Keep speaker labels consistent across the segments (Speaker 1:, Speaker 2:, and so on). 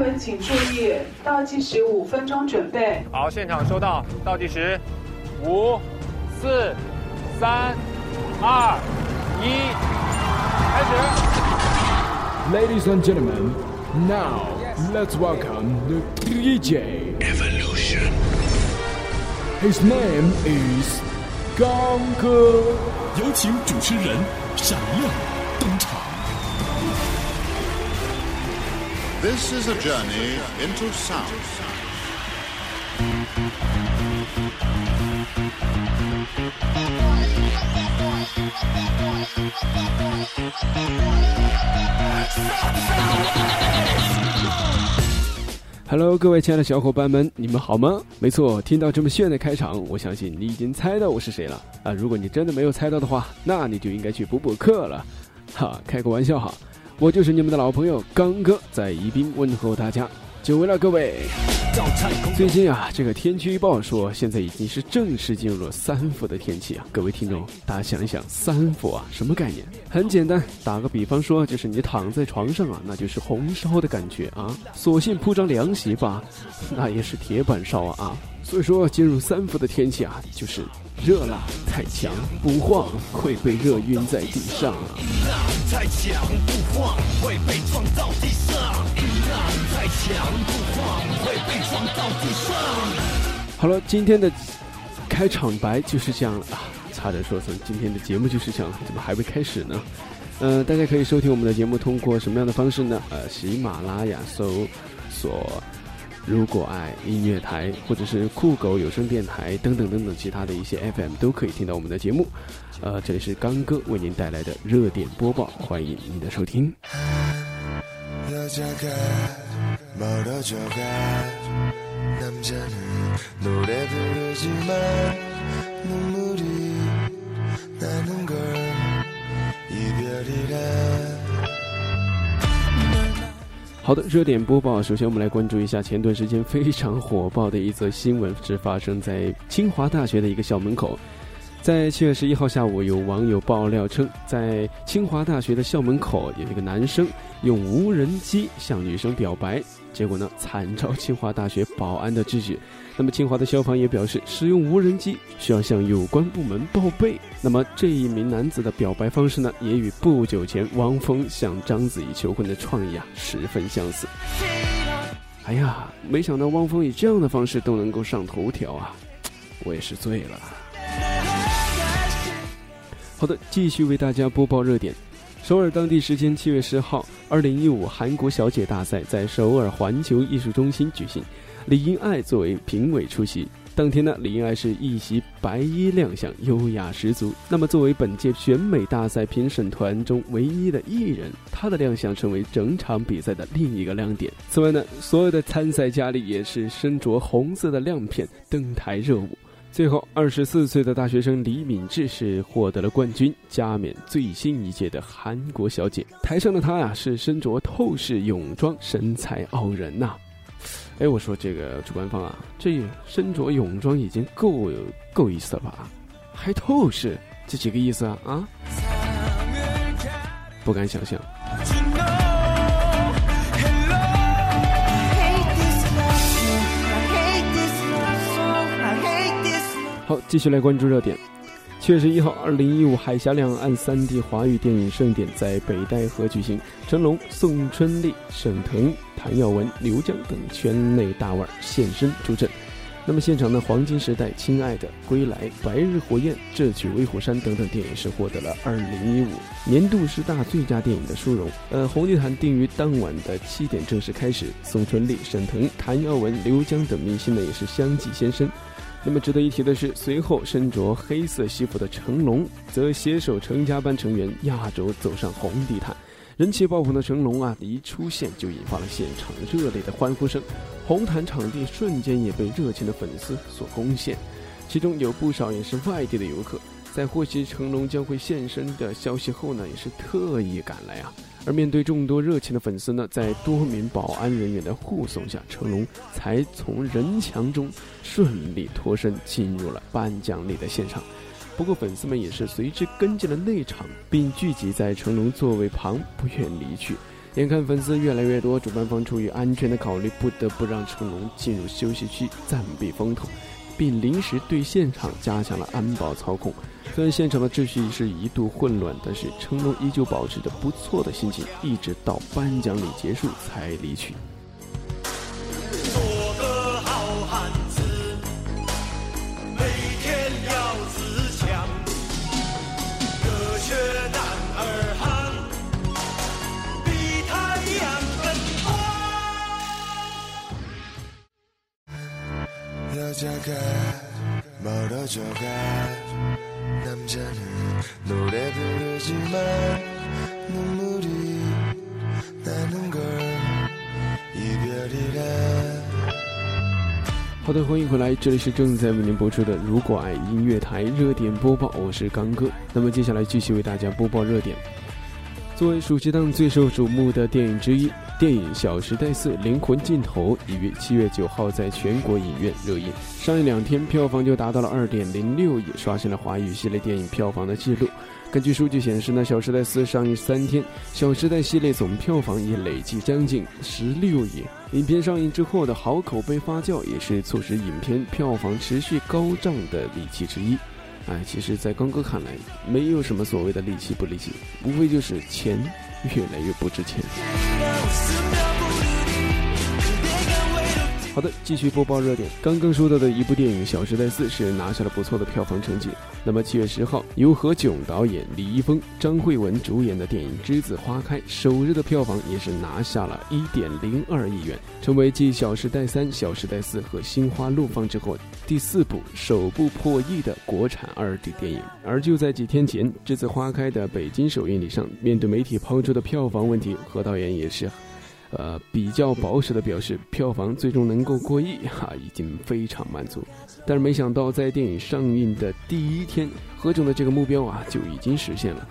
Speaker 1: 们请注意，倒计时五分钟，准备。
Speaker 2: 好，现场收到，倒计时，五、四、三、二、一，开始。
Speaker 3: Ladies and gentlemen, now let's welcome the DJ Evolution. His name is 刚哥。
Speaker 4: 有请主持人闪亮登场。
Speaker 5: This is a journey into sound.
Speaker 3: Hello，各位亲爱的小伙伴们，你们好吗？没错，听到这么炫的开场，我相信你已经猜到我是谁了啊！如果你真的没有猜到的话，那你就应该去补补课了。哈，开个玩笑哈，我就是你们的老朋友刚哥，在宜宾问候大家，久违了各位。最近啊，这个天气预报说现在已经是正式进入了三伏的天气啊！各位听众，大家想一想，三伏啊，什么概念？很简单，打个比方说，就是你躺在床上啊，那就是红烧的感觉啊；索性铺张凉席吧，那也是铁板烧啊啊！所以说，进入三伏的天气啊，就是热辣太强不晃，会被热晕在地上啊！
Speaker 4: 太强会被撞到地上。再强不晃，会被撞到地上。
Speaker 3: 好了，今天的开场白就是这样了啊！差点说成今天的节目就是这样了，怎么还没开始呢？呃，大家可以收听我们的节目，通过什么样的方式呢？呃，喜马拉雅搜索“如果爱音乐台”或者是酷狗有声电台等等等等其他的一些 FM 都可以听到我们的节目。呃，这里是刚哥为您带来的热点播报，欢迎您的收听。好的，热点播报。首先，我们来关注一下前段时间非常火爆的一则新闻，是发生在清华大学的一个校门口。在七月十一号下午，有网友爆料称，在清华大学的校门口有一个男生用无人机向女生表白，结果呢惨遭清华大学保安的制止。那么清华的消防也表示，使用无人机需要向有关部门报备。那么这一名男子的表白方式呢，也与不久前汪峰向章子怡求婚的创意啊十分相似。哎呀，没想到汪峰以这样的方式都能够上头条啊，我也是醉了。好的，继续为大家播报热点。首尔当地时间七月十号，二零一五韩国小姐大赛在首尔环球艺术中心举行，李英爱作为评委出席。当天呢，李英爱是一袭白衣亮相，优雅十足。那么，作为本届选美大赛评审团中唯一的艺人，她的亮相成为整场比赛的另一个亮点。此外呢，所有的参赛佳丽也是身着红色的亮片登台热舞。最后，二十四岁的大学生李敏智是获得了冠军，加冕最新一届的韩国小姐。台上的她呀，是身着透视泳装，身材傲人呐、哎，我说这个主办方啊，这身着泳装已经够够意思了吧？还透视，这几个意思啊？啊？不敢想象。好，继续来关注热点。七月十一号，二零一五海峡两岸三地华语电影盛典在北戴河举行，成龙、宋春丽、沈腾、谭耀文、刘江等圈内大腕现身助阵。那么现场呢，《黄金时代》、《亲爱的》、《归来》、《白日火焰》、《智取威虎山》等等电影是获得了二零一五年度十大最佳电影的殊荣。呃，红地毯定于当晚的七点正式开始，宋春丽、沈腾、谭耀文、刘江等明星呢也是相继现身。那么值得一提的是，随后身着黑色西服的成龙，则携手成家班成员压轴走上红地毯。人气爆棚的成龙啊，一出现就引发了现场热烈的欢呼声，红毯场地瞬间也被热情的粉丝所攻陷，其中有不少也是外地的游客。在获悉成龙将会现身的消息后呢，也是特意赶来啊。而面对众多热情的粉丝呢，在多名保安人员的护送下，成龙才从人墙中顺利脱身，进入了颁奖礼的现场。不过，粉丝们也是随之跟进了内场，并聚集在成龙座位旁，不愿离去。眼看粉丝越来越多，主办方出于安全的考虑，不得不让成龙进入休息区暂避风头，并临时对现场加强了安保操控。虽然现场的秩序是一度混乱，但是成龙依旧保持着不错的心情，一直到颁奖礼结束才离去。
Speaker 6: 멀어져가 남자는 노래 부르지만 눈물이 나는 걸 이별이라
Speaker 3: 好的，欢迎回来，这里是正在为您播出的《如果爱音乐台》热点播报，我是刚哥。那么接下来继续为大家播报热点。 作为暑期档最受瞩目的电影之一，电影《小时代四：灵魂尽头》已于七月九号在全国影院热映，上映两天票房就达到了二点零六亿，刷新了华语系列电影票房的记录。根据数据显示呢，《小时代四》上映三天，《小时代》系列总票房已累计将近十六亿。影片上映之后的好口碑发酵，也是促使影片票房持续高涨的利器之一。哎，其实，在刚哥看来，没有什么所谓的利息不利息，无非就是钱越来越不值钱。好的，继续播报热点。刚刚说到的一部电影《小时代四》是拿下了不错的票房成绩。那么七月十号，由何炅导演、李易峰、张慧雯主演的电影《栀子花开》首日的票房也是拿下了一点零二亿元，成为继《小时代三》《小时代四》和《心花怒放》之后第四部首部破亿的国产二 D 电影。而就在几天前，《栀子花开》的北京首映礼上，面对媒体抛出的票房问题，何导演也是。呃，比较保守的表示，票房最终能够过亿，哈，已经非常满足。但是没想到，在电影上映的第一天，何炅的这个目标啊就已经实现了。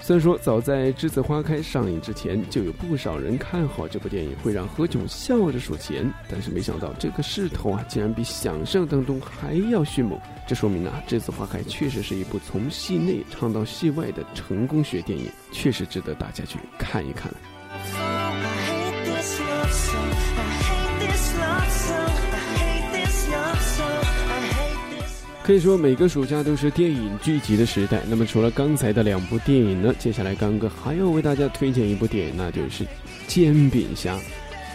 Speaker 3: 虽然说早在《栀子花开》上映之前，就有不少人看好这部电影会让何炅笑着数钱，但是没想到这个势头啊，竟然比想象当中还要迅猛。这说明啊，《栀子花开》确实是一部从戏内唱到戏外的成功学电影，确实值得大家去看一看。可以说每个暑假都是电影聚集的时代。那么除了刚才的两部电影呢，接下来刚哥还要为大家推荐一部电影，那就是《煎饼侠》。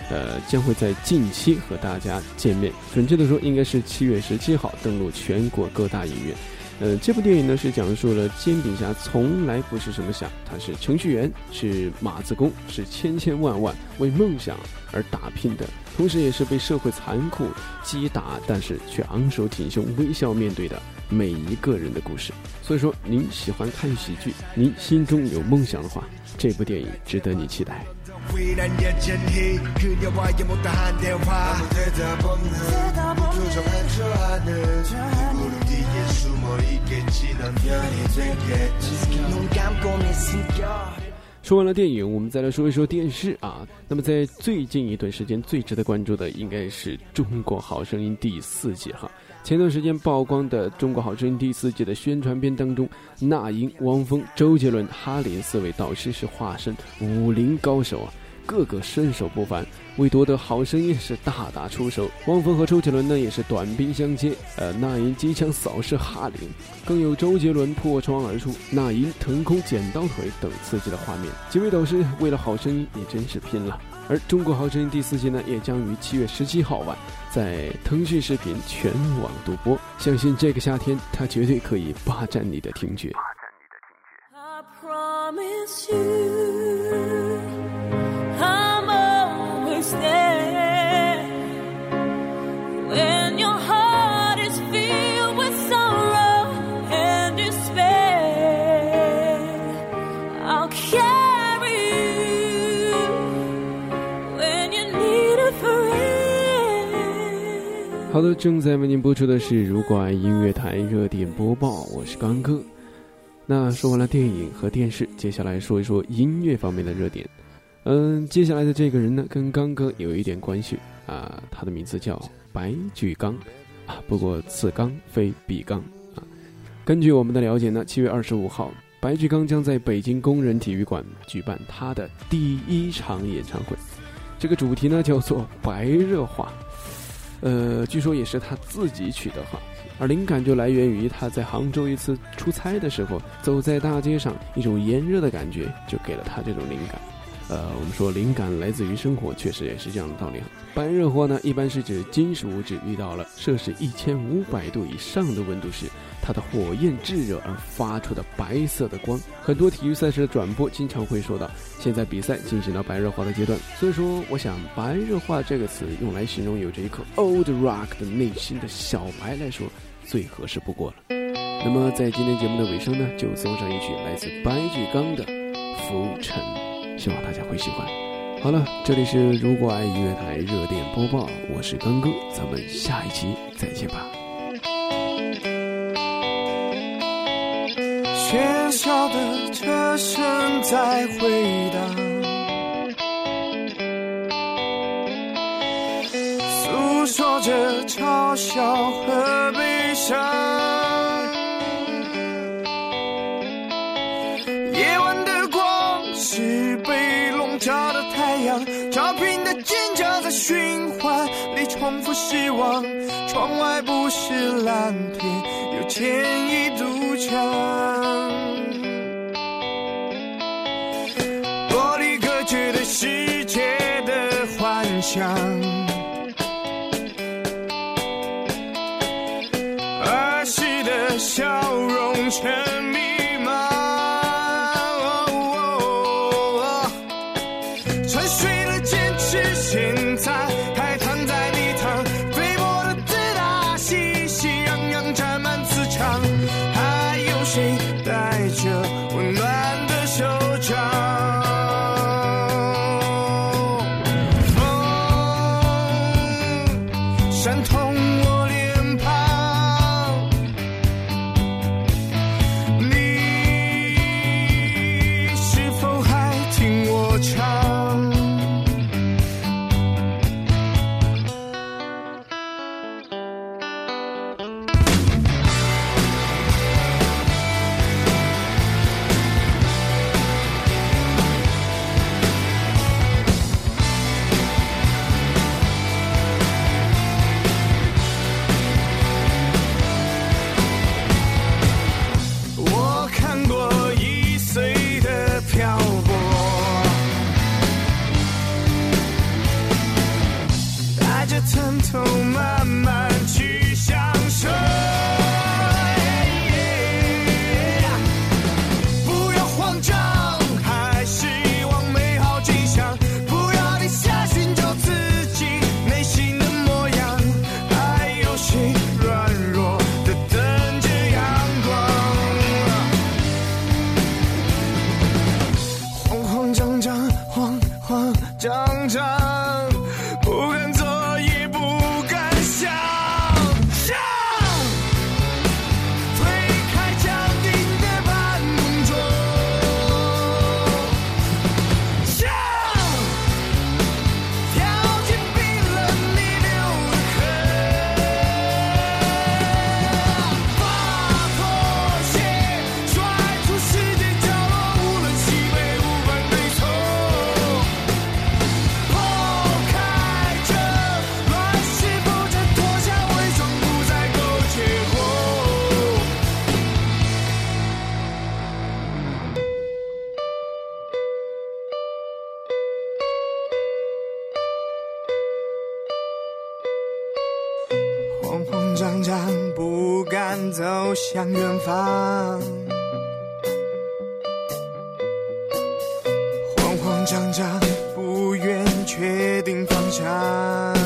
Speaker 3: 呃，将会在近期和大家见面。准确的说，应该是七月十七号登陆全国各大影院。呃，这部电影呢是讲述了煎饼侠从来不是什么侠，他是程序员，是码字工，是千千万万为梦想而打拼的，同时也是被社会残酷击打，但是却昂首挺胸、微笑面对的每一个人的故事。所以说，您喜欢看喜剧，您心中有梦想的话，这部电影值得你期待。说完了电影我们再来说一说电视啊。那么在最近一段时间最值得关注的应该是中国好声音第四季哈。前段时间曝光的中国好声音第四季的宣传片当中那英汪峰周杰伦哈林四位导师是化身武林高手啊。个个身手不凡，为夺得好声音是大打出手。汪峰和周杰伦呢也是短兵相接，呃，那英机枪扫射哈林，更有周杰伦破窗而出，那英腾空剪刀腿等刺激的画面。几位导师为了好声音也真是拼了。而《中国好声音》第四季呢，也将于七月十七号晚在腾讯视频全网独播。相信这个夏天，它绝对可以霸占你的听觉。
Speaker 7: I promise you,
Speaker 3: 好的，正在为您播出的是《如果爱音乐台》热点播报，我是刚哥。那说完了电影和电视，接下来说一说音乐方面的热点。嗯，接下来的这个人呢，跟刚哥有一点关系啊，他的名字叫白举纲啊，不过此纲非彼纲啊。根据我们的了解呢，七月二十五号，白举纲将在北京工人体育馆举办他的第一场演唱会，这个主题呢叫做“白热化”，呃，据说也是他自己取的哈。而灵感就来源于他在杭州一次出差的时候，走在大街上，一种炎热的感觉就给了他这种灵感。呃，我们说灵感来自于生活，确实也是这样的道理。白热化呢，一般是指金属物质遇到了摄氏一千五百度以上的温度时，它的火焰炙热而发出的白色的光。很多体育赛事的转播经常会说到，现在比赛进行到白热化的阶段。所以说，我想“白热化”这个词用来形容有着一颗 old rock 的内心的小白来说，最合适不过了。那么在今天节目的尾声呢，就送上一曲来自白举纲的《浮沉》。希望大家会喜欢。好了，这里是如果爱音乐台热点播报，我是刚哥，咱们下一期再见吧。
Speaker 6: 喧嚣的车声在回荡，诉说着嘲笑和悲伤。夜晚的光是被照的太阳，招聘的尖叫在循环里重复失望。窗外不是蓝天，有千亿堵墙。玻璃隔绝的世界的幻想，儿时的笑容沉慌张张，不敢走向远方。慌慌张张，不愿确定方向。